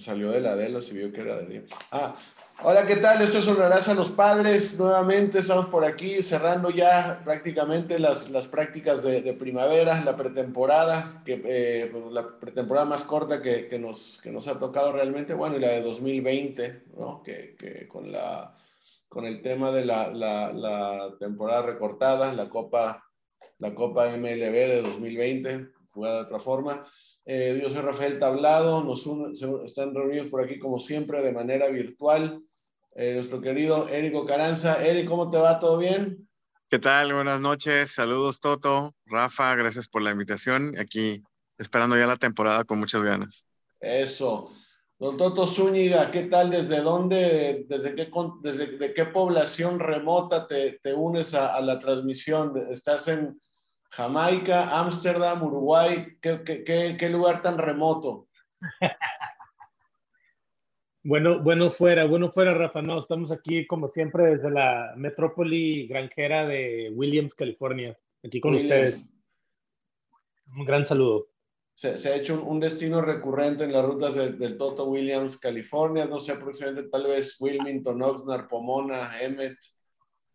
pues salió de la él, se vio que era de Dios. Ah, hola, ¿qué tal? Esto es Honrarás a los Padres. Nuevamente estamos por aquí cerrando ya prácticamente las, las prácticas de, de primavera, la pretemporada, que, eh, la pretemporada más corta que, que, nos, que nos ha tocado realmente, bueno, y la de 2020, ¿no? Que, que con, la, con el tema de la, la, la temporada recortada, la Copa, la Copa MLB de 2020, jugada de otra forma. Eh, yo soy Rafael Tablado, nos están reunidos por aquí como siempre de manera virtual. Eh, nuestro querido Érico Caranza. Eric, ¿cómo te va? ¿Todo bien? ¿Qué tal? Buenas noches. Saludos, Toto. Rafa, gracias por la invitación. Aquí esperando ya la temporada con muchas ganas. Eso. Don Toto Zúñiga, ¿qué tal? ¿Desde dónde, desde qué, desde de qué población remota te, te unes a, a la transmisión? ¿Estás en, Jamaica, Ámsterdam, Uruguay, ¿qué, lugar tan remoto? Bueno, bueno fuera, bueno fuera, Rafa. No, estamos aquí como siempre desde la metrópoli granjera de Williams, California, aquí con ustedes. Un gran saludo. Se, ha hecho un, destino recurrente en las rutas del Toto Williams, California, no sé, aproximadamente tal vez Wilmington, Oxnard, Pomona, Emmett,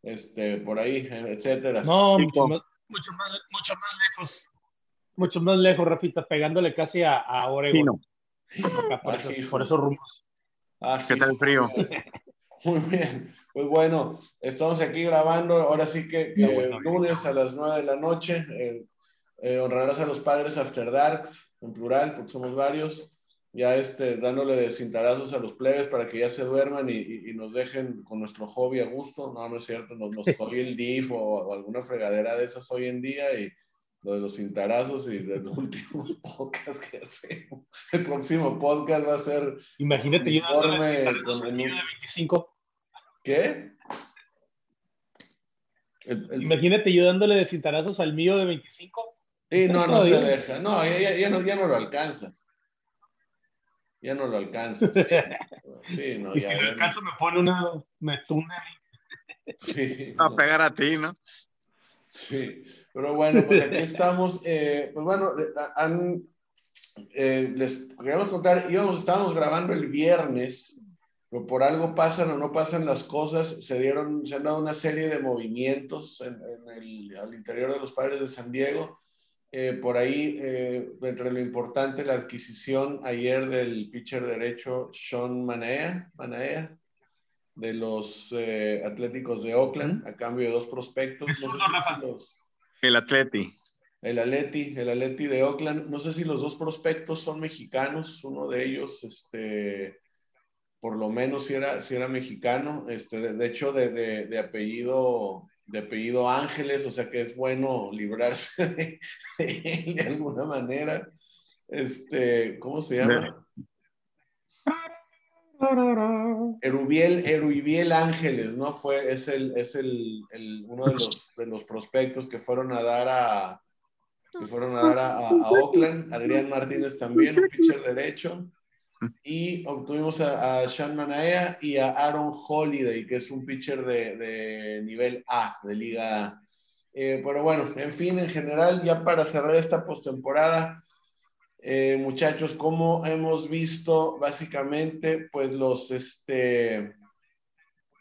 este, por ahí, etcétera. No, mucho más, mucho más, mucho más lejos. Mucho más lejos, Rafita, pegándole casi a, a Oregon. por, esos rumbos. ¿Qué tal el frío? Muy bien. Pues bueno, estamos aquí grabando, ahora sí que, lunes a las 9 de la noche. Eh, eh, honrarás a los padres After Darks, en plural, porque somos varios. Ya este, dándole de cintarazos a los plebes para que ya se duerman y, y, nos dejen con nuestro hobby a gusto. No, no es cierto, nos, nos soy el DIF o, o, alguna fregadera de esas hoy en día y lo de los cintarazos y del último podcast que hacemos. El próximo podcast va a ser. Imagínate yo con el mío de 25. ¿Qué? El, el... Imagínate yo dándole de cintarazos al mío de 25. Sí, no, no se deja. No ya, ya, ya, no, ya no lo alcanzas ya no lo alcanzo. Sí, no, y si lo alcanzo me pone una, me tuna. Sí, a pegar a ti, ¿no? Sí, pero bueno, pues aquí estamos. Eh, pues bueno, han, eh, les queríamos contar, íbamos, estábamos grabando el viernes, pero por algo pasan o no pasan las cosas, se dieron, se han dado una serie de movimientos en, en el, al interior de los padres de San Diego eh, por ahí, eh, entre lo importante, la adquisición ayer del pitcher derecho Sean Manaea, Manaea de los eh, Atléticos de Oakland, a cambio de dos prospectos. No si los, el Atleti. El Atleti, el Atleti de Oakland. No sé si los dos prospectos son mexicanos, uno de ellos, este, por lo menos si era, si era mexicano, este, de, de hecho de, de, de apellido de apellido Ángeles, o sea que es bueno librarse de, él de alguna manera. Este, ¿cómo se llama? Erubiel, Erubiel Ángeles, ¿no? Fue, es el, es el, uno de los, de los, prospectos que fueron a dar a, que fueron a dar a Oakland. Adrián Martínez también, un pitcher derecho y obtuvimos a, a, Sean Manaea y a Aaron Holiday, que es un pitcher de, de nivel A, de Liga A. Eh, pero bueno, en fin, en general, ya para cerrar esta postemporada, eh, muchachos, como hemos visto básicamente, pues los, este,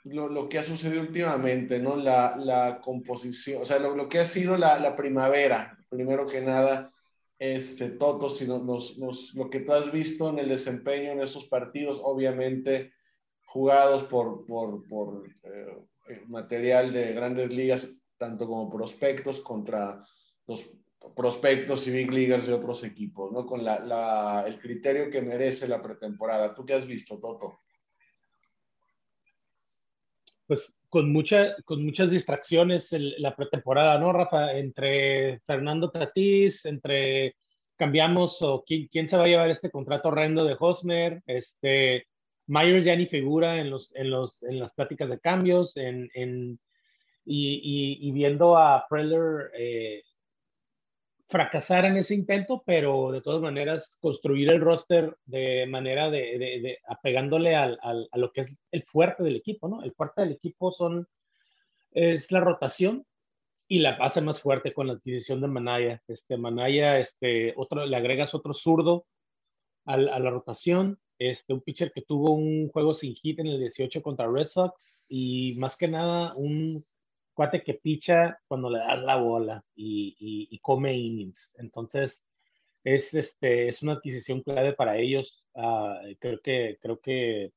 lo, lo, que ha sucedido últimamente, ¿no? La, la composición, o sea, lo, lo que ha sido la, la primavera, primero que nada, este, Toto, si nos, nos, lo que tú has visto en el desempeño en esos partidos, obviamente jugados por, eh, material de grandes ligas, tanto como prospectos contra los prospectos y big leaguers de otros equipos, ¿no? Con la, el criterio que merece la pretemporada. ¿Tú qué has visto, Toto? Pues con, mucha, con muchas distracciones la pretemporada, ¿no, Rafa? Entre Fernando Tatís, entre cambiamos o quién, quién, se va a llevar este contrato horrendo de Hosmer, este, Myers ya ni figura en, los, en, los, en las pláticas de cambios, en, en y, y, viendo a Preller eh, fracasar en ese intento, pero de todas maneras construir el roster de manera de, de, apegándole al, al, a lo que es el fuerte del equipo, ¿no? El fuerte del equipo son, es la rotación y la base más fuerte con la adquisición de Manaya. Este, Manaya, este, otro, le agregas otro zurdo a, a la rotación, este, un pitcher que tuvo un juego sin hit en el 18 contra Red Sox y más que nada un cuate que picha cuando le das la bola y, y, come innings. Entonces, es, este, es una adquisición clave para ellos. Uh, creo, que, creo que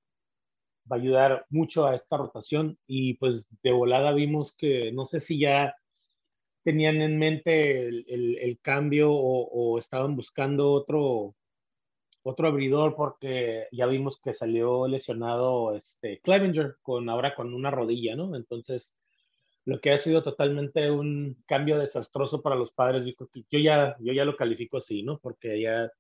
va a ayudar mucho a esta rotación y pues de volada vimos que no sé si ya tenían en mente el, el, el cambio o, o, estaban buscando otro, otro abridor porque ya vimos que salió lesionado este Clevenger con ahora con una rodilla, ¿no? Entonces, lo que ha sido totalmente un cambio desastroso para los padres, yo, yo ya, yo ya lo califico así, ¿no? Porque ya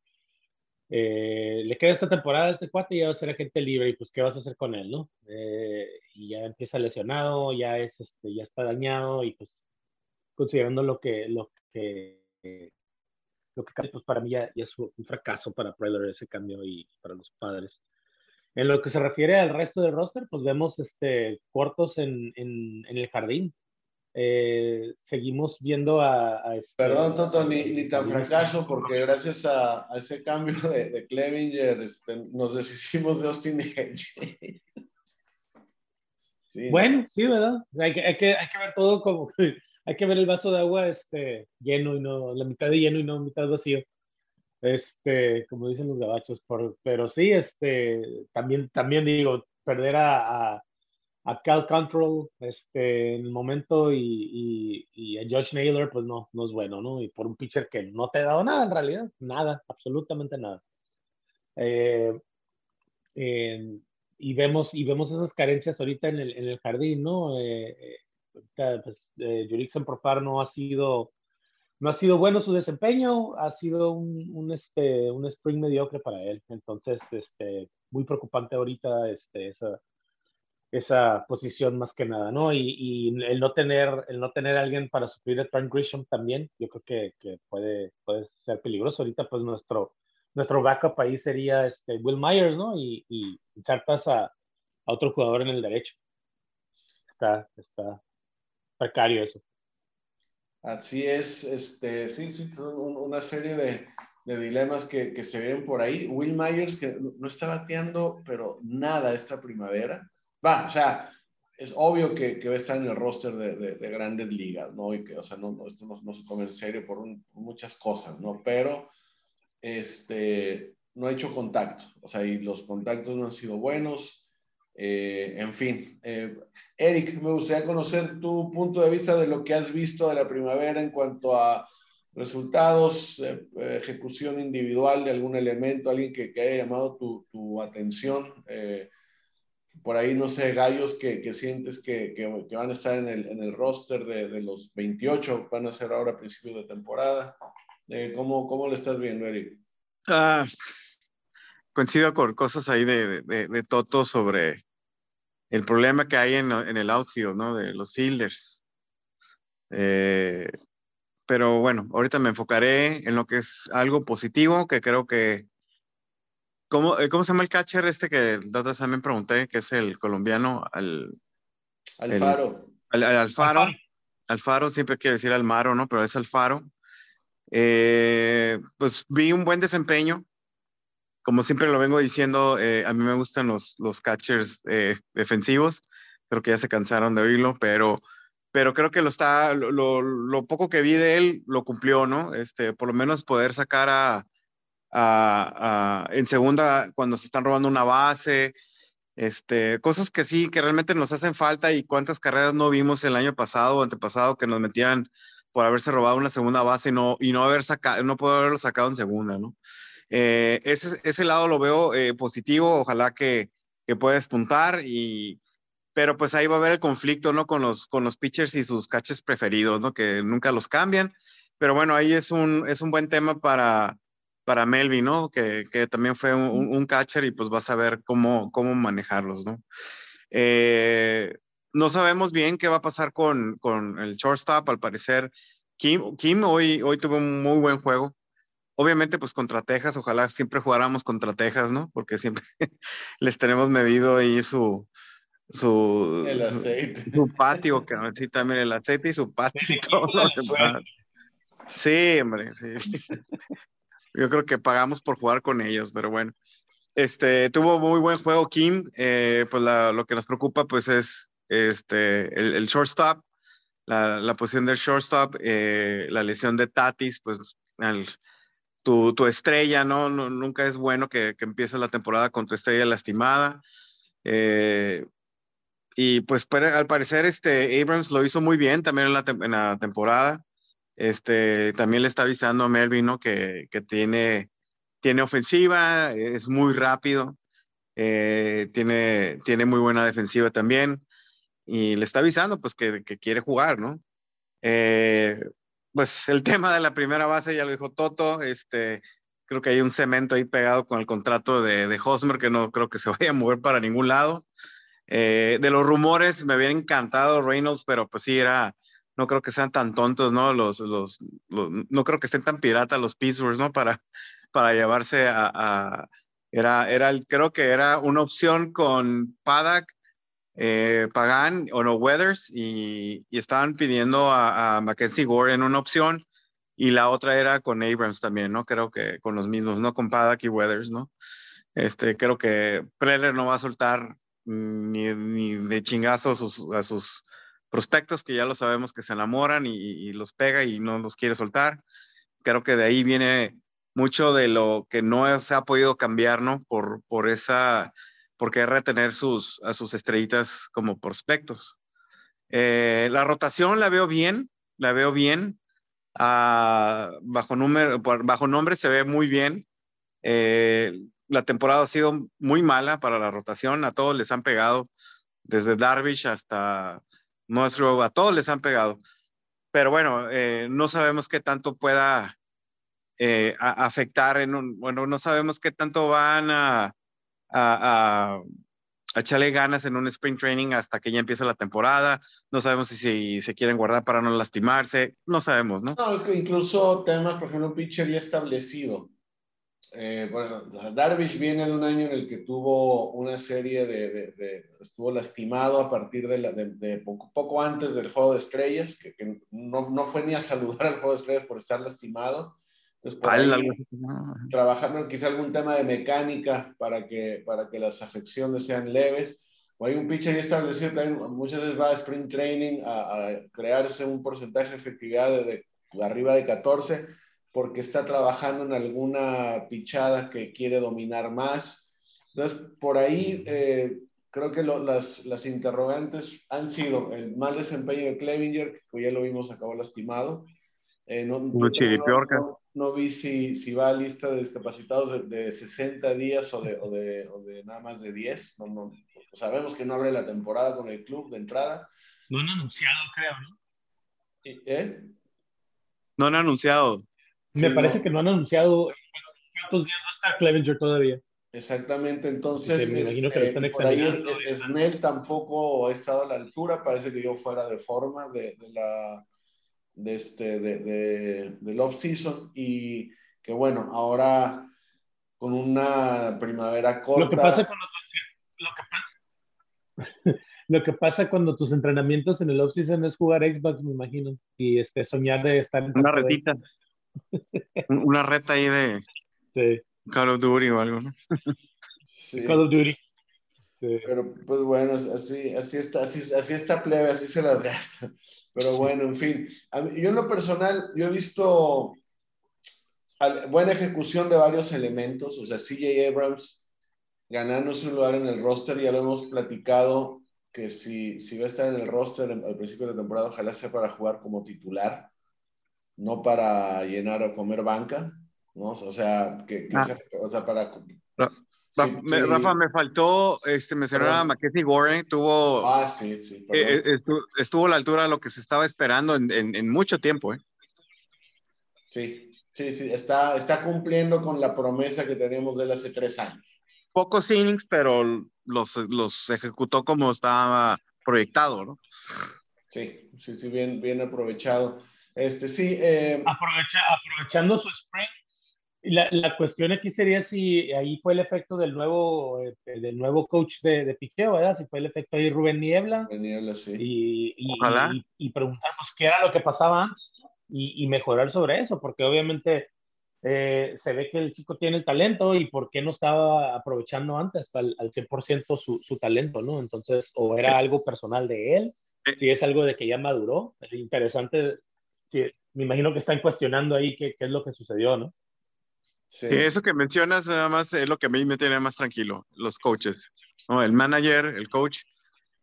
eh, le queda esta temporada este cuate y ya va a ser agente libre y pues qué vas a hacer con él, ¿no? Eh, y ya empieza lesionado, ya es, este, ya está dañado y pues considerando lo que, lo que lo que pues para mí ya, es un fracaso para Predator ese cambio y para los padres. En lo que se refiere al resto del roster, pues vemos este, cortos en, en, el jardín. Eh, seguimos viendo a... este, Perdón, Toto, ni, ni, tan fracaso, porque gracias a, a ese cambio de, de Clevinger este, nos deshicimos de Austin Hedge. sí, bueno, sí, ¿verdad? Hay que, hay, que, hay que ver todo como hay que ver el vaso de agua este, lleno y no, la mitad de lleno y no mitad vacío. Este, como dicen los gabachos, por, pero sí, este, también, también digo, perder a, a, a Cal Control este, en el momento y, y, y, a Josh Naylor, pues no, no es bueno, ¿no? Y por un pitcher que no te ha dado nada en realidad, nada, absolutamente nada. Eh, y vemos y vemos esas carencias ahorita en el, en el jardín, ¿no? Eh, eh pues, eh, Jurickson Profar no ha sido no ha sido bueno su desempeño, ha sido un, un, este, un spring mediocre para él. Entonces, este, muy preocupante ahorita este, esa, esa posición más que nada, ¿no? Y, y, el no tener el no tener alguien para suplir a Trent Grisham también, yo creo que, que, puede, puede ser peligroso. Ahorita, pues, nuestro, nuestro backup ahí sería este, Will Myers, ¿no? Y, y insertas a, a otro jugador en el derecho. Está, está, precario eso. Así es, este, sí, sí, una serie de, de dilemas que, que, se ven por ahí. Will Myers, que no está bateando, pero nada esta primavera. Va, o sea, es obvio que, que va a estar en el roster de, de, grandes ligas, ¿no? Y que, o sea, no, esto no, no, se toma en serio por, por, muchas cosas, ¿no? Pero, este, no ha hecho contacto, o sea, y los contactos no han sido buenos. Eh, en fin, eh, Eric, me gustaría conocer tu punto de vista de lo que has visto de la primavera en cuanto a resultados, eh, ejecución individual de algún elemento, alguien que, que haya llamado tu, tu atención. por ahí, no sé, gallos que, que sientes que, que, van a estar en el, en el roster de, de, los 28, van a ser ahora a principios de temporada. ¿cómo, ¿Cómo lo estás viendo, Eric? Ah, coincido con cosas ahí de, de, de Toto sobre el problema que hay en, en, el outfield, ¿no? De los fielders. Eh, pero bueno, ahorita me enfocaré en lo que es algo positivo, que creo que... ¿Cómo, eh, cómo se llama el catcher este que data también pregunté, que es el colombiano? Al, Alfaro. El, al, Alfaro. Alfaro, siempre quiere decir Almaro, ¿no? Pero es Alfaro. Eh, pues vi un buen desempeño, como siempre lo vengo diciendo, eh, a mí me gustan los, los catchers eh, defensivos. Creo que ya se cansaron de oírlo, pero, pero creo que lo, está, lo, poco que vi de él lo cumplió, ¿no? Este, por lo menos poder sacar a, a, en segunda cuando se están robando una base, este, cosas que sí, que realmente nos hacen falta y cuántas carreras no vimos el año pasado o antepasado que nos metían por haberse robado una segunda base y no, y no haber sacado, no poder haberlo sacado en segunda, ¿no? Eh, ese, ese, lado lo veo eh, positivo, ojalá que, que pueda despuntar y, pero pues ahí va a haber el conflicto, ¿no? Con los, con los pitchers y sus catches preferidos, ¿no? Que nunca los cambian, pero bueno, ahí es un, es un buen tema para, para Melvin, ¿no? Que, que también fue un, un, catcher y pues vas a ver cómo, cómo manejarlos, ¿no? Eh, no sabemos bien qué va a pasar con, con el shortstop, al parecer. Kim, Kim hoy, hoy tuvo un muy buen juego. Obviamente, pues contra Texas, ojalá siempre jugáramos contra Texas, ¿no? Porque siempre les tenemos medido ahí su, su, el aceite. su patio, que sí, también el aceite y su patio y todo lo demás. Sí, hombre, sí. Yo creo que pagamos por jugar con ellos, pero bueno. Este, tuvo muy buen juego Kim, eh, pues la, lo que nos preocupa pues es este, el, el shortstop, la, la, posición del shortstop, eh, la lesión de Tatis, pues el, tu, tu, estrella, ¿no? Nunca es bueno que, que empieces la temporada con tu estrella lastimada. Eh, y pues al parecer este Abrams lo hizo muy bien también en la, temporada. Este, también le está avisando a Melvin, ¿no? Que, tiene, tiene ofensiva, es muy rápido, eh, tiene, tiene muy buena defensiva también y le está avisando pues que, que quiere jugar, ¿no? Eh, pues el tema de la primera base ya lo dijo Toto, este, creo que hay un cemento ahí pegado con el contrato de, Hosmer que no creo que se vaya a mover para ningún lado. Eh, de los rumores me había encantado Reynolds, pero pues sí era no creo que sean tan tontos, ¿no? Los, los, no creo que estén tan piratas los Pittsburgh, ¿no? Para, para llevarse a, a era, era, creo que era una opción con Paddock, eh, Pagan o no Weathers y, y estaban pidiendo a, Mackenzie Gore en una opción y la otra era con Abrams también, ¿no? Creo que con los mismos, ¿no? Con Paddock y Weathers, ¿no? Este, creo que Preller no va a soltar ni, de chingazo a sus, a sus prospectos que ya lo sabemos que se enamoran y, y, los pega y no los quiere soltar. Creo que de ahí viene mucho de lo que no se ha podido cambiar, ¿no? Por, por esa, por querer retener sus, a sus estrellitas como prospectos. Eh, la rotación la veo bien, la veo bien. Ah, bajo, número, bajo nombre se ve muy bien. Eh, la temporada ha sido muy mala para la rotación, a todos les han pegado, desde Darvish hasta Musgrove, a todos les han pegado. Pero bueno, eh, no sabemos qué tanto pueda eh, a, afectar en un, bueno, no sabemos qué tanto van a, a, echarle ganas en un sprint training hasta que ya empiece la temporada. No sabemos si, se quieren guardar para no lastimarse. No sabemos, ¿no? No, incluso temas, por ejemplo, un pitcher ya establecido. Eh, bueno, Darvish viene de un año en el que tuvo una serie de, estuvo lastimado a partir de, poco, antes del juego de estrellas, que, que, no, no fue ni a saludar al juego de estrellas por estar lastimado. Entonces, ahí, trabajando quizá algún tema de mecánica para que, para que las afecciones sean leves. O hay un pitcher ya establecido también, muchas veces va a sprint training a, a crearse un porcentaje de efectividad de, de arriba de 14 porque está trabajando en alguna pichada que quiere dominar más. Entonces, por ahí eh, creo que lo, las, las, interrogantes han sido el mal desempeño de Clevinger, que ya lo vimos, acabó lastimado. Eh, no, no, no, vi si, si va a lista de discapacitados de, de 60 días o de, o, de, o de, nada más de 10. No, no, sabemos que no abre la temporada con el club de entrada. No han anunciado, creo, ¿no? ¿Eh? No han anunciado. Me sí, parece no. que no han anunciado cuántos días va a estar Clevenger todavía. Exactamente, entonces me imagino que lo están eh, por ahí Snell tampoco ha estado a la altura, parece que yo fuera de forma de, de la de este de, de, del off season y que bueno, ahora con una primavera corta. Lo que pasa cuando lo que, lo que pasa cuando tus entrenamientos en el off season es jugar Xbox, me imagino, y este soñar de estar en una retita. Una reta ahí de sí. Call of Duty o algo, ¿no? Sí. Call of Duty. Sí. Pero pues bueno, así, así, está, así, así está plebe, así se las gasta. Pero bueno, en fin. Yo en lo personal, yo he visto buena ejecución de varios elementos. O sea, CJ Abrams ganándose un lugar en el roster, ya lo hemos platicado, que si, si va a estar en el roster al principio de la temporada, ojalá sea para jugar como titular no para llenar o comer banca, ¿no? O sea, que, que ah. sea, o sea para... Rafa, sí, me, Rafa, me faltó este, mencionar a Mackenzie Gore, tuvo... Ah, sí, sí. Eh, estuvo, estuvo, a la altura de lo que se estaba esperando en, en, en mucho tiempo, ¿eh? Sí, Sí, sí, está, está cumpliendo con la promesa que teníamos de él hace tres años. Pocos innings, pero los, los ejecutó como estaba proyectado, ¿no? Sí, sí, sí, bien, bien aprovechado. Este, sí. Eh, aprovechando su spring, la, la, cuestión aquí sería si ahí fue el efecto del nuevo, eh, del nuevo coach de, de picheo, ¿verdad? Si fue el efecto ahí Rubén Niebla. Rubén Niebla, sí. Y, y, y, y, preguntarnos qué era lo que pasaba y, mejorar sobre eso, porque obviamente eh, se ve que el chico tiene el talento y por qué no estaba aprovechando antes al, al 100% su, su talento, ¿no? Entonces, o era algo personal de él, si es algo de que ya maduró, es interesante, si, me imagino que están cuestionando ahí qué, qué es lo que sucedió, ¿no? Sí. eso que mencionas nada más es lo que a mí me tiene más tranquilo, los coaches, ¿no? El manager, el coach,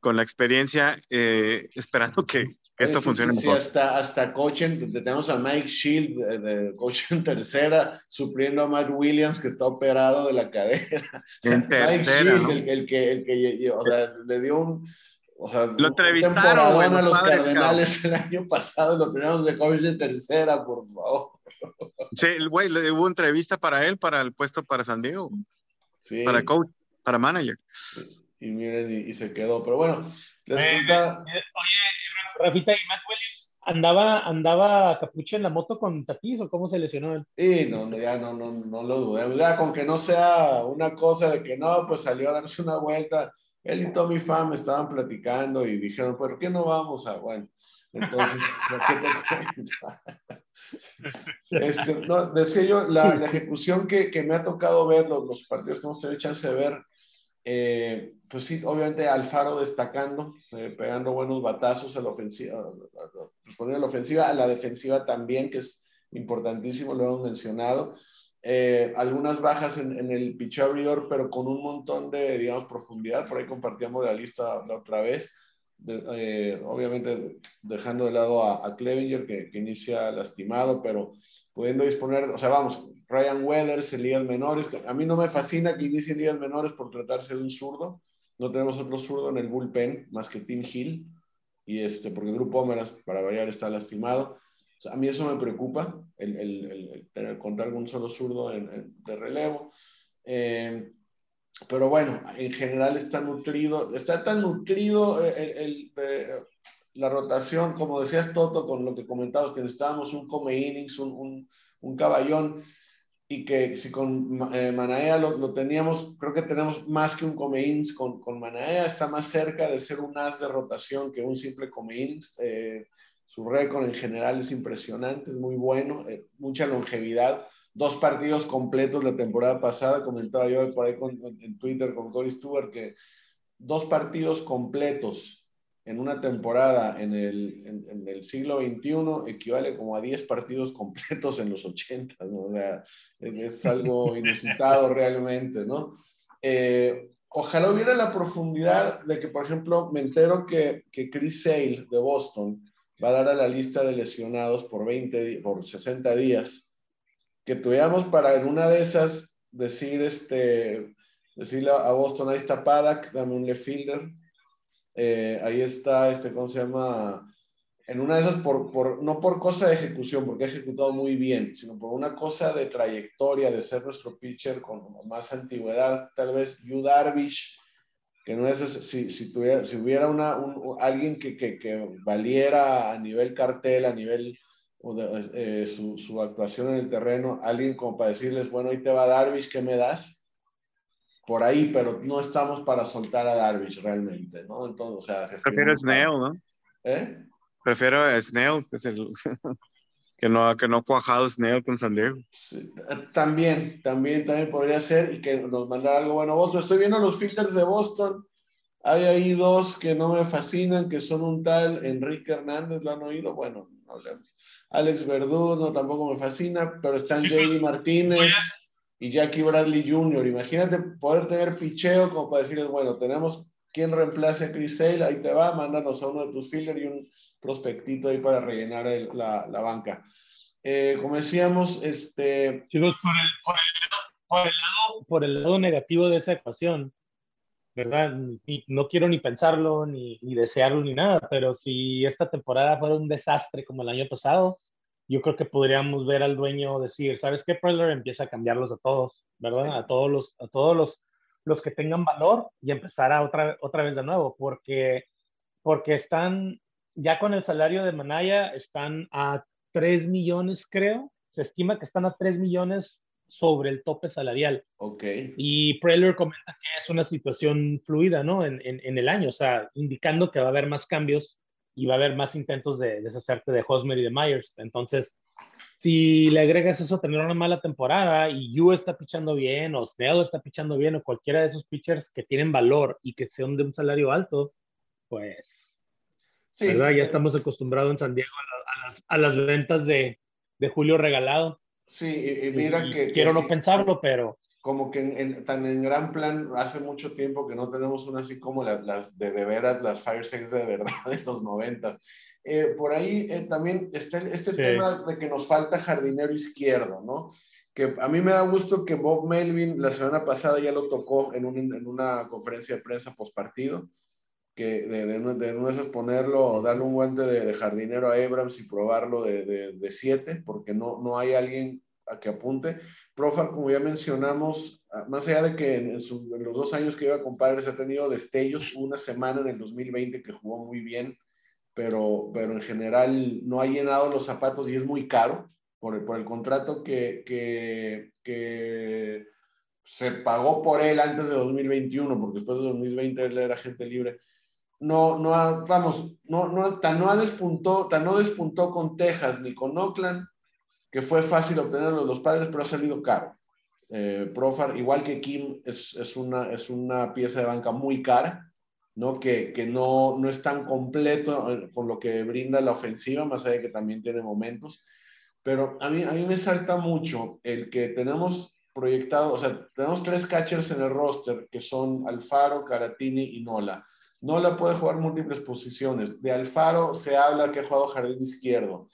con la experiencia, eh, esperando que, esto funcione sí, mejor. hasta, hasta coach, tenemos a Mike Shield, de, de, coach en tercera, supliendo a Mike Williams, que está operado de la cadera. O sea, Mike Shield, ¿no? el, el, que, el que o sea, le dio un... O sea, lo entrevistaron a los Cardenales el año pasado, lo teníamos de coach de tercera, por favor. Sí, el güey, hubo entrevista para él, para el puesto para San Diego. Sí. Para coach, para manager. Y miren, y, y se quedó. Pero bueno, les eh, cuenta... eh, oye, Rafita y Matt Williams, ¿andaba, andaba capucha en la moto con tapiz o cómo se lesionó él? Sí, no, no, ya no, no, no lo dudé. Ya con que no sea una cosa de que no, pues salió a darse una vuelta. Él y Tommy Pham estaban platicando y dijeron, ¿por qué no vamos a...? Bueno, entonces, ¿qué te? Este, no, decía yo, la, ejecución que, que, me ha tocado ver, los, los, partidos que hemos tenido chance de ver, eh, pues sí, obviamente Alfaro destacando, eh, pegando buenos batazos a la ofensiva, a la ofensiva, a la defensiva también, que es importantísimo, lo hemos mencionado. Eh, algunas bajas en, en el pitcher abridor, pero con un montón de, digamos, profundidad. Por ahí compartíamos la lista la otra vez. De, eh, obviamente dejando de lado a, a Clevinger, que, que, inicia lastimado, pero pudiendo disponer, o sea, vamos, Ryan Weathers en ligas menores. A mí no me fascina que inicie en ligas menores por tratarse de un zurdo. No tenemos otro zurdo en el bullpen más que Tim Hill. Y este, porque Drew para variar, está lastimado. O sea, a mí eso me preocupa, el, el, el, contar con un solo zurdo en, en, de relevo. Eh, pero bueno, en general está nutrido, está tan nutrido el, la rotación, como decías Toto, con lo que comentabas, que necesitábamos un come innings, un, un, un caballón, y que si con eh, Manaea lo, lo, teníamos, creo que tenemos más que un come con, con Manaea, está más cerca de ser un as de rotación que un simple come. Eh, su récord en general es impresionante, es muy bueno, eh, mucha longevidad. Dos partidos completos la temporada pasada, comentaba yo por ahí con, en Twitter con Corey Stewart que dos partidos completos en una temporada en el, en, en el, siglo XXI equivale como a 10 partidos completos en los 80, ¿no? O sea, es, algo inusitado realmente, ¿no? Eh, ojalá hubiera la profundidad de que, por ejemplo, me entero que, que Chris Sale de Boston va a dar a la lista de lesionados por, 20, por 60 días, que tuviéramos para en una de esas decir, este, decirle a Boston, ahí está Paddock, dame un left fielder, eh, ahí está, este, ¿cómo se llama? En una de esas, por, por, no por cosa de ejecución, porque ha ejecutado muy bien, sino por una cosa de trayectoria, de ser nuestro pitcher con más antigüedad, tal vez Yu Darvish, que no es, si, si, tuviera, si hubiera una, un, alguien que, que, que, valiera a nivel cartel, a nivel eh, su, su, actuación en el terreno, alguien como para decirles, bueno, ahí te va Darvish, ¿qué me das? por ahí, pero no estamos para soltar a Darvish realmente, ¿no? Entonces, o sea, prefiero a Snell, ¿no? ¿Eh? Prefiero a Snell, que, es el, que no que no cuajado Snell con San Diego. Sí, también, también, también podría ser y que nos mandara algo bueno. Boston, estoy viendo los filters de Boston. Hay ahí dos que no me fascinan, que son un tal Enrique Hernández, ¿lo han oído? Bueno, no hablemos. Alex Verdú, no, tampoco me fascina, pero están sí, J.D. Martínez y Jackie Bradley Jr. Imagínate poder tener picheo como para decirles, bueno, tenemos quien reemplace a Chris Sale, ahí te va, mándanos a uno de tus fielders y un prospectito ahí para rellenar el, la, la, banca. Eh, como decíamos, este... Chicos, por el, por, el, por, el lado, por el lado negativo de esa ecuación, ¿verdad? Y no quiero ni pensarlo, ni, ni desearlo, ni nada, pero si esta temporada fuera un desastre como el año pasado, yo creo que podríamos ver al dueño decir, ¿sabes qué? Preller empieza a cambiarlos a todos, ¿verdad? A todos los, a todos los, los que tengan valor y empezar a otra, otra vez de nuevo, porque, porque están, ya con el salario de Manaya, están a 3 millones, creo. Se estima que están a 3 millones sobre el tope salarial. Ok. Y Preller comenta que es una situación fluida, ¿no? En, en, en, el año, o sea, indicando que va a haber más cambios y va a haber más intentos de deshacerte de Hosmer y de Myers. Entonces, si le agregas eso, tener una mala temporada y Yu está pichando bien, o Snell está pichando bien, o cualquiera de esos pitchers que tienen valor y que sean de un salario alto, pues, sí, ¿verdad? Ya estamos acostumbrados en San Diego a, a, las, a las, ventas de, de, Julio regalado. Sí, y, y mira y, que... Quiero que no sí, pensarlo, pero... Como que en, en, tan en gran plan, hace mucho tiempo que no tenemos una así como las, las de, de veras, las Fire Sex de verdad de los noventas. Eh, por ahí eh, también está este sí. tema de que nos falta jardinero izquierdo, ¿no? Que a mí me da gusto que Bob Melvin la semana pasada ya lo tocó en, un, en una conferencia de prensa post partido, que de, de, de, no es ponerlo, darle un guante de, de, jardinero a Abrams y probarlo de, de, siete, porque no, no hay alguien a que apunte. Profar, como ya mencionamos, más allá de que en, su, en, los dos años que iba con Padres ha tenido destellos, una semana en el 2020 que jugó muy bien, pero, pero en general no ha llenado los zapatos y es muy caro por el, por el contrato que, que, que, se pagó por él antes de 2021, porque después de 2020 él era gente libre. No, no ha, vamos, no, no, tan, no ha despuntó, tan no despuntó con Texas ni con Oakland, que fue fácil obtenerlo los padres, pero ha salido caro. Eh, Profar, igual que Kim, es, es, una, es una pieza de banca muy cara ¿no? Que, que no, no es tan completo eh, con lo que brinda la ofensiva, más allá de que también tiene momentos. Pero a mí, a mí me salta mucho el que tenemos proyectado, o sea, tenemos tres catchers en el roster que son Alfaro, Caratini y Nola. Nola puede jugar múltiples posiciones. De Alfaro se habla que ha jugado jardín izquierdo.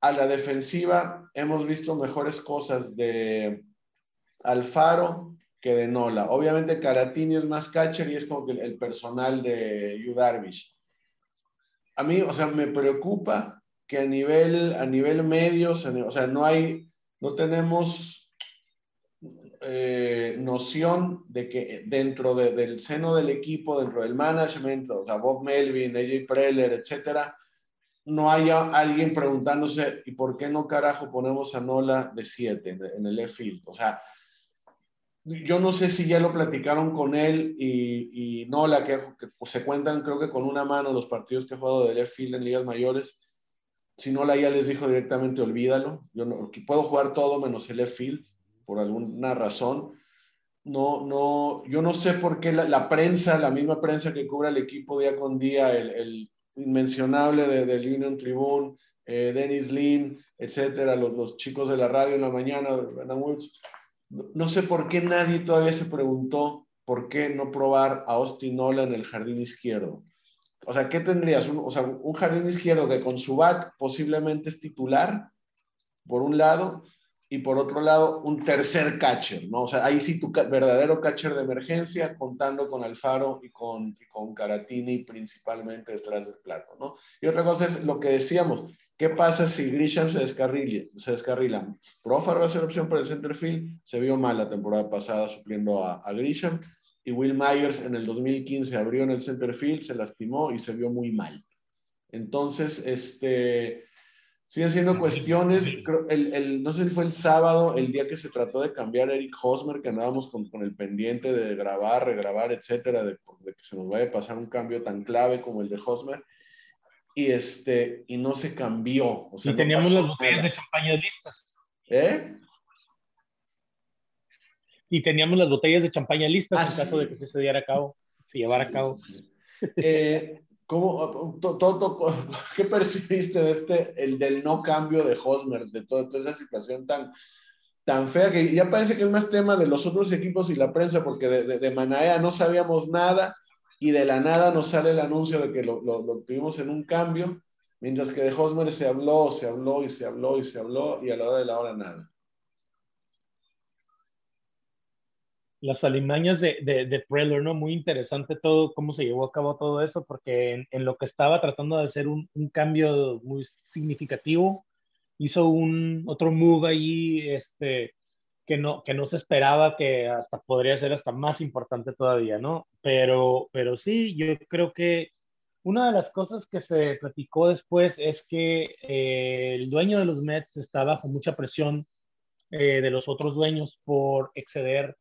A la defensiva hemos visto mejores cosas de Alfaro, que de Nola. Obviamente Caratini es más catcher y es como que el personal de Yu Darvish. A mí, o sea, me preocupa que a nivel, a nivel medio, o sea, no hay, no tenemos eh, noción de que dentro de, del seno del equipo, dentro del management, o sea, Bob Melvin, AJ Preller, etcétera, no haya alguien preguntándose, ¿y por qué no carajo ponemos a Nola de 7 en, en el E-Field? O sea, yo no sé si ya lo platicaron con él y, y no, la que, pues, se cuentan creo que con una mano los partidos que ha jugado de left field en ligas mayores. Si no, la ya les dijo directamente, olvídalo. Yo no, puedo jugar todo menos el left field por alguna razón. No, no, yo no sé por qué la, prensa, la misma prensa que cubre al equipo día con día, el, el inmencionable del de Union Tribune, eh, Dennis Lynn, etcétera, los, los, chicos de la radio en la mañana, Brennan Woods, no sé por qué nadie todavía se preguntó por qué no probar a Austin Nola en el jardín izquierdo. O sea, ¿qué tendrías? O sea, un jardín izquierdo que con su bat posiblemente es titular, por un lado, y por otro lado, un tercer catcher, ¿no? O sea, ahí sí tu verdadero catcher de emergencia, contando con Alfaro y con, y con Caratini principalmente detrás del plato, ¿no? Y otra cosa es lo que decíamos, ¿Qué pasa si Grisham se descarrila? Se descarrila? Profar va a ser opción para el center field. Se vio mal la temporada pasada supliendo a, a, Grisham. Y Will Myers en el 2015 abrió en el center field, se lastimó y se vio muy mal. Entonces, este, siguen siendo cuestiones. El, el, no sé si fue el sábado, el día que se trató de cambiar Eric Hosmer, que andábamos con, con el pendiente de grabar, regrabar, etcétera, de, de que se nos vaya a pasar un cambio tan clave como el de Hosmer y, este, y no se cambió. O sea, y teníamos las botellas nada. de champaña listas. ¿Eh? Y teníamos las botellas de champaña listas ah, en sí. caso de que se, se diera a cabo, se llevara sí, a cabo. Sí, eh, ¿cómo, to, to, ¿Qué percibiste de este, el del no cambio de Hosmer, de todo, toda esa situación tan, tan fea que ya parece que es más tema de los otros equipos y la prensa, porque de, de, de Manaea no sabíamos nada y de la nada nos sale el anuncio de que lo, lo, lo tuvimos en un cambio, mientras que de Hosmer se habló, se habló y se habló y se habló y a la hora de la hora nada. Las alimañas de, de, de Preller, ¿no? Muy interesante todo, cómo se llevó a cabo todo eso, porque en, en lo que estaba tratando de hacer un, un, cambio muy significativo, hizo un otro move ahí, este, que no, que no se esperaba, que hasta podría ser hasta más importante todavía, ¿no? Pero, pero sí, yo creo que una de las cosas que se platicó después es que eh, el dueño de los Mets está bajo mucha presión eh, de los otros dueños por exceder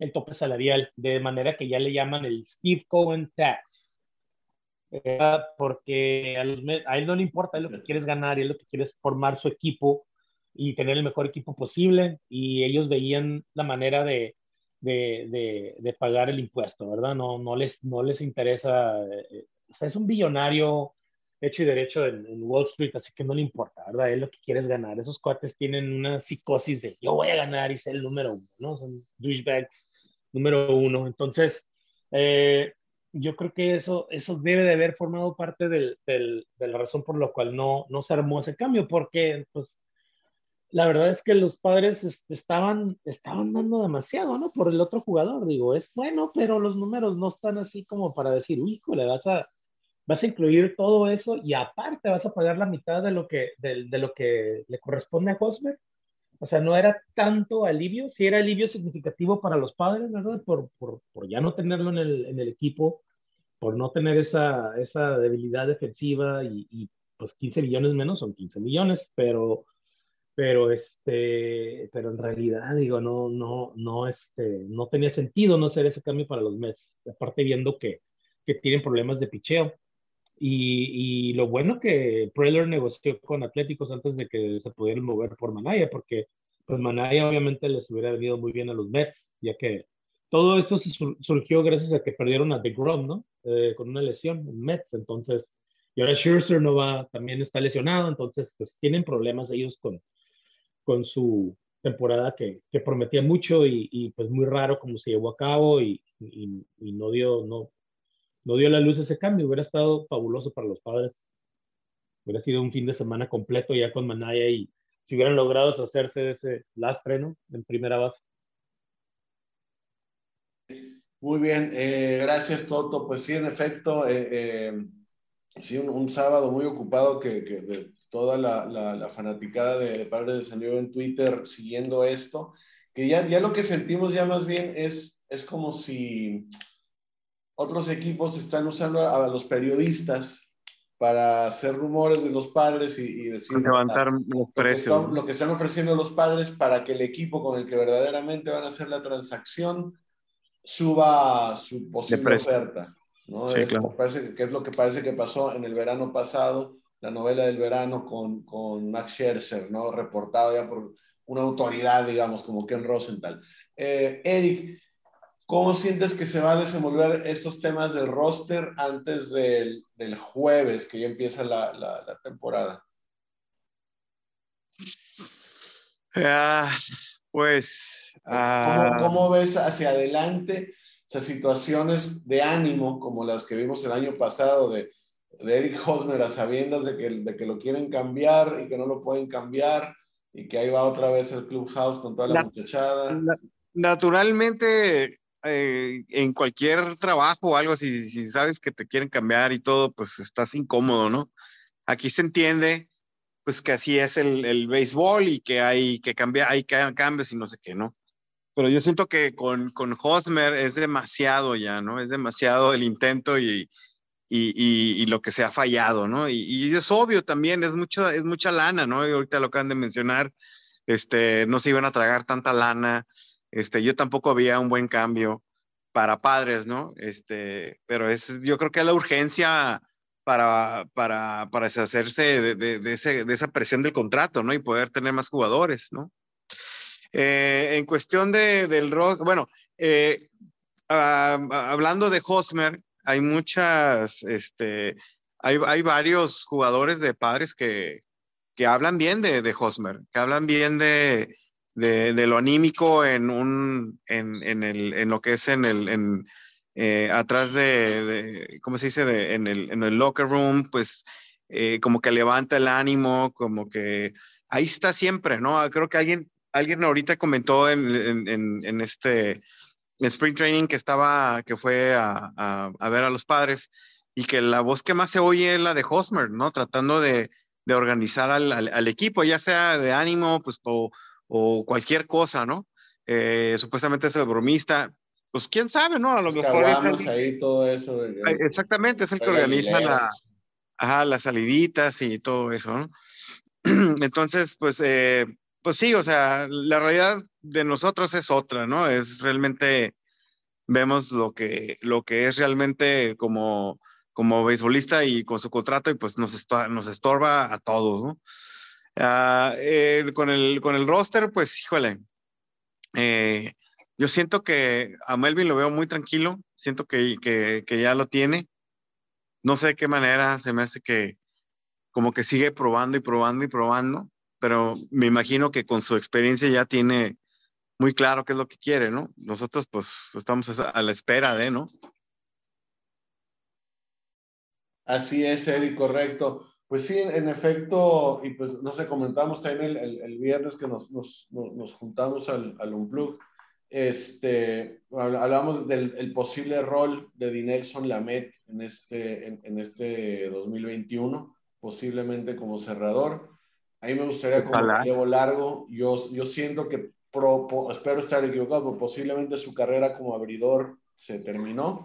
el tope salarial, de manera que ya le llaman el Steve Cohen Tax. Eh, porque a, a, él no le importa, es lo que quieres ganar y es lo que quieres formar su equipo y tener el mejor equipo posible y ellos veían la manera de, de, de, pagar el impuesto, ¿verdad? No, no, les, no les interesa, eh, o sea, es un billonario hecho y derecho en, Wall Street, así que no le importa, ¿verdad? Es lo que quieres ganar. Esos cuates tienen una psicosis de yo voy a ganar y ser el número uno, ¿no? Son douchebags número uno. Entonces, eh, yo creo que eso, eso debe de haber formado parte del, del, de la razón por la cual no, no se armó ese cambio, porque pues la verdad es que los padres este, estaban, estaban dando demasiado, ¿no? Por el otro jugador, digo, es bueno, pero los números no están así como para decir, uy, le vas a, vas a incluir todo eso y aparte vas a pagar la mitad de lo que, de, lo que le corresponde a Hosmer. O sea, no era tanto alivio, sí era alivio significativo para los padres, ¿verdad? Por, por, por ya no tenerlo en el, en el, equipo, por no tener esa, esa debilidad defensiva y, y, pues 15 millones menos son 15 millones, pero, pero, este, pero en realidad, digo, no, no, no, este, no tenía sentido no hacer ese cambio para los Mets, aparte viendo que, que tienen problemas de picheo. Y, lo bueno que Preller negoció con Atléticos antes de que se pudieran mover por Manaya, porque pues Manaya obviamente les hubiera venido muy bien a los Mets, ya que todo esto surgió gracias a que perdieron a DeGrom, ¿no? Eh, con una lesión en Mets, entonces, y ahora Scherzer no va, también está lesionado, entonces pues tienen problemas ellos con, con su temporada que, que prometía mucho y, y, pues muy raro como se llevó a cabo y, y, y no dio, no, no dio la luz ese cambio. Hubiera estado fabuloso para los padres. Hubiera sido un fin de semana completo ya con Manaya y si hubieran logrado hacerse de ese lastre, ¿no? En primera base. Muy bien, eh, gracias Toto. Pues sí, en efecto, eh, eh, sí, un, sábado muy ocupado que, de toda la, la, fanaticada de Padre de San Diego en Twitter siguiendo esto, que ya, ya lo que sentimos ya más bien es, es como si otros equipos están usando a los periodistas para hacer rumores de los padres y, decir levantar los precios. Lo que, están, ofreciendo los padres para que el equipo con el que verdaderamente van a hacer la transacción suba su posible oferta. ¿no? Sí, es, claro. parece que es lo que parece que pasó en el verano pasado, la novela del verano con, con Max Scherzer, ¿no? reportado ya por una autoridad, digamos, como Ken Rosenthal. Eh, Eric, ¿Cómo sientes que se va a desenvolver estos temas del roster antes del, del jueves, que ya empieza la, la, temporada? Ah, pues... ¿Cómo, ah. ¿Cómo, ves hacia adelante esas situaciones de ánimo como las que vimos el año pasado de, de Eric Hosmer a sabiendas de que, de que lo quieren cambiar y que no lo pueden cambiar y que ahí va otra vez el clubhouse con toda la muchachada? Naturalmente eh, en cualquier trabajo o algo, si, si sabes que te quieren cambiar y todo, pues estás incómodo, ¿no? Aquí se entiende, pues que así es el, el béisbol y que hay que cambiar, hay que cambios y no sé qué, ¿no? Pero yo siento que con, con Hosmer es demasiado ya, ¿no? Es demasiado el intento y, y, y, y lo que se ha fallado, ¿no? Y, es obvio también, es, mucho, es mucha lana, ¿no? Y ahorita lo acaban de mencionar, este, no se iban a tragar tanta lana, este, yo tampoco había un buen cambio para padres, ¿no? Este, pero es, yo creo que es la urgencia para, para, para deshacerse de, de, de, esa presión del contrato, ¿no? Y poder tener más jugadores, ¿no? Eh, en cuestión de, del roster, bueno, eh, uh, hablando de Hosmer, hay muchas, este, hay, hay varios jugadores de padres que, que hablan bien de, de Hosmer, que hablan bien de, de, lo anímico en un en, en, el, lo que es en el en, eh, atrás de, ¿cómo se dice? De, en, el, en el locker room, pues eh, como que levanta el ánimo, como que ahí está siempre, ¿no? Creo que alguien, alguien ahorita comentó en, en, este Spring Training que estaba, que fue a, a, ver a los padres y que la voz que más se oye es la de Hosmer, ¿no? Tratando de, de organizar al, al, equipo, ya sea de ánimo, pues, o, o cualquier cosa, ¿no? Eh, supuestamente es el bromista, pues quién sabe, ¿no? A lo mejor ahí todo eso. Exactamente, es el que organiza la, ajá, las saliditas y todo eso, ¿no? Entonces, pues, eh, pues sí, o sea, la realidad de nosotros es otra, ¿no? Es realmente, vemos lo que, lo que es realmente como, como beisbolista y con su contrato y pues nos, nos estorba a todos, ¿no? Ah, con, el, con el roster, pues, híjole, eh, yo siento que a Melvin lo veo muy tranquilo, siento que, que, que ya lo tiene. No sé de qué manera, se me hace que como que sigue probando y probando y probando, pero me imagino que con su experiencia ya tiene muy claro qué es lo que quiere, ¿no? Nosotros pues estamos a la espera de, ¿no? Así es, Eric, correcto. Pues sí, en efecto, y pues no sé, comentamos también el, el, viernes que nos, nos, nos juntamos al, al Unplug, este, hablamos del posible rol de Dinelson Lamet en este, en, este 2021, posiblemente como cerrador. A mí me gustaría como llevo largo. Yo, yo siento que, espero estar equivocado, pero posiblemente su carrera como abridor se terminó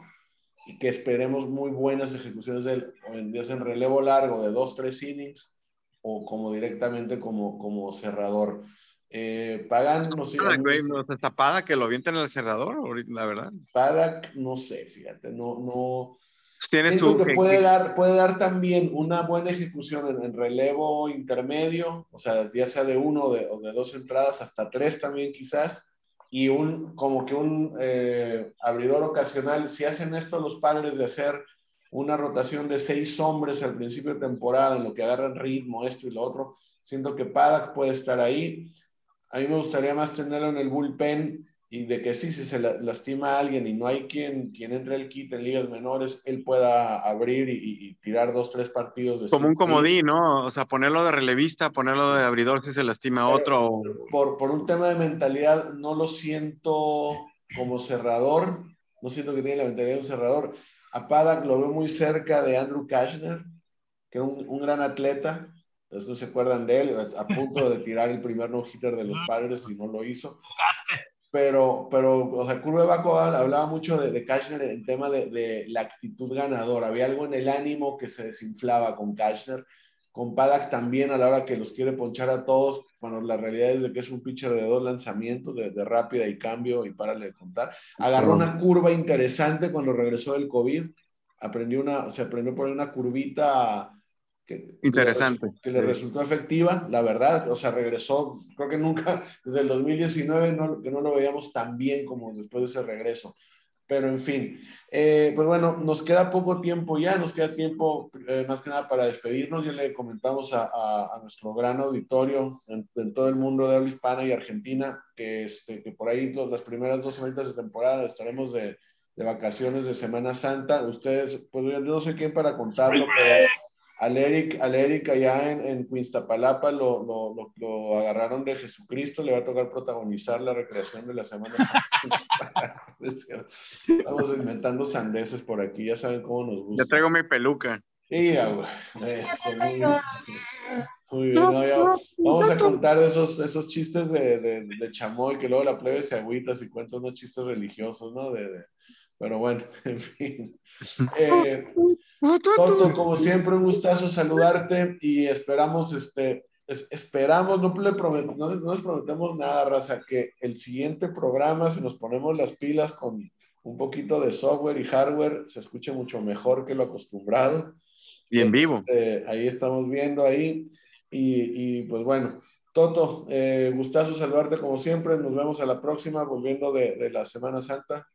y que esperemos muy buenas ejecuciones de él, en, en relevo largo de dos, tres innings o como directamente como, como cerrador. Eh, Pagan, no sé. No está que lo avienten al cerrador, la verdad. Padak, no sé, fíjate, no, no. Pues tiene su. Que puede, dar, puede dar también una buena ejecución en, relevo intermedio, o sea, ya sea de uno de, o de dos entradas hasta tres también quizás, y un, como que un eh, abridor ocasional. Si hacen esto los padres de hacer una rotación de seis hombres al principio de temporada, en lo que agarran ritmo, esto y lo otro, siento que Padak puede estar ahí. A mí me gustaría más tenerlo en el bullpen y de que sí, si se lastima a alguien y no hay quien, quien entre el kit en ligas menores, él pueda abrir y, tirar dos, tres partidos. De Como un comodín, ¿no? O sea, ponerlo de relevista, ponerlo de abridor si se lastima a otro. Por, por un tema de mentalidad, no lo siento como cerrador, no siento que tiene la mentalidad de un cerrador. A Padak lo veo muy cerca de Andrew Kashner, que es un, un gran atleta, no se acuerdan de él, a punto de tirar el primer no-hitter de los padres y no lo hizo. Pero, pero, o sea, Curve Baco hablaba mucho de, de Kashner en tema de, de, la actitud ganadora. Había algo en el ánimo que se desinflaba con Kashner. Con Padak también a la hora que los quiere ponchar a todos, bueno, la realidad es de que es un pitcher de dos lanzamientos, de, de rápida y cambio y párale de contar. Agarró una curva interesante cuando regresó del COVID. Aprendió una, se aprendió por una curvita que, Interesante. Que le, resultó efectiva, la verdad. O sea, regresó, creo que nunca, desde el 2019, no, que no lo veíamos tan bien como después de ese regreso. Pero en fin, eh, pues bueno, nos queda poco tiempo ya, nos queda tiempo eh, más que nada para despedirnos. Ya le comentamos a, a, nuestro gran auditorio en, todo el mundo de habla hispana y Argentina que, este, que por ahí las primeras dos semanas de temporada estaremos de, de, vacaciones de Semana Santa. Ustedes, pues yo no sé quién para contarlo, pero al Eric, al Eric allá en, en Quinstapalapa lo, lo, lo, agarraron de Jesucristo, le va a tocar protagonizar la recreación de la Semana Estamos inventando sandeces por aquí, ya saben cómo nos gusta. Ya traigo mi peluca. Sí, muy, bien, vamos a contar esos, esos chistes de, de, de, chamoy que luego la plebe se agüita y cuenta unos chistes religiosos, ¿no? De, pero bueno, en fin. Eh, Toto, como siempre, un gustazo saludarte y esperamos, este, esperamos, no, le no, no les prometemos nada, Raza, que el siguiente programa, si nos ponemos las pilas con un poquito de software y hardware, se escuche mucho mejor que lo acostumbrado. Y en vivo. Este, ahí estamos viendo ahí. Y, y pues bueno, Toto, eh, gustazo saludarte como siempre. Nos vemos a la próxima, volviendo de, de la Semana Santa.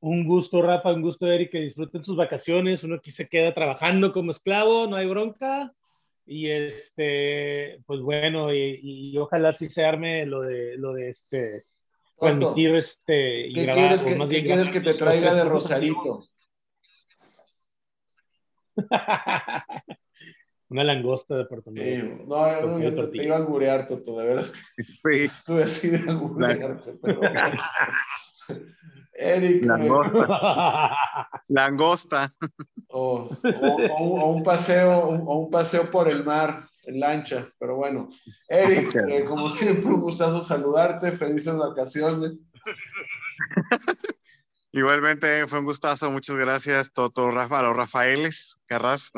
Un gusto, Rafa, un gusto, Eric, que disfruten sus vacaciones. Uno aquí se queda trabajando como esclavo, no hay bronca. Y este, pues bueno, y, ojalá sí se arme lo de, lo de este, permitir este, y ¿Qué quieres que, más bien quieres que te traiga de Rosarito? Una langosta de Puerto Rico. no, no yo te, iba a angurear, Toto, de veras. Sí. Estuve así de angurearte, pero... Eric. Langosta. Langosta. O, un paseo, o un paseo por el mar en lancha, pero bueno. Eric, eh, como siempre, un gustazo saludarte, felices vacaciones. Igualmente fue un gustazo, muchas gracias, Toto, Rafa, a los Rafaeles Carras.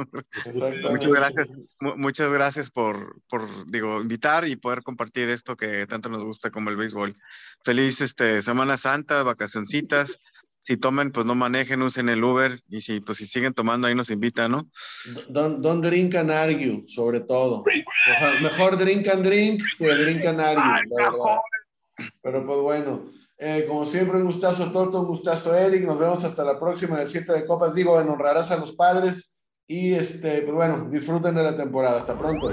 muchas gracias, muchas gracias por, por, digo, invitar y poder compartir esto que tanto nos gusta como el béisbol. Feliz este, Semana Santa, vacacioncitas. Si tomen, pues no manejen, usen el Uber y si, pues, si siguen tomando, ahí nos invitan, ¿no? Don't, don't drink and argue, sobre todo. Mejor, drink and drink que drink and argue, Pero pues bueno. Eh, como siempre, un gustazo Toto, un gustazo Eric. Nos vemos hasta la próxima del 7 de Copas. Digo, en honrarás a los padres. Y este, pues bueno, disfruten de la temporada. Hasta pronto.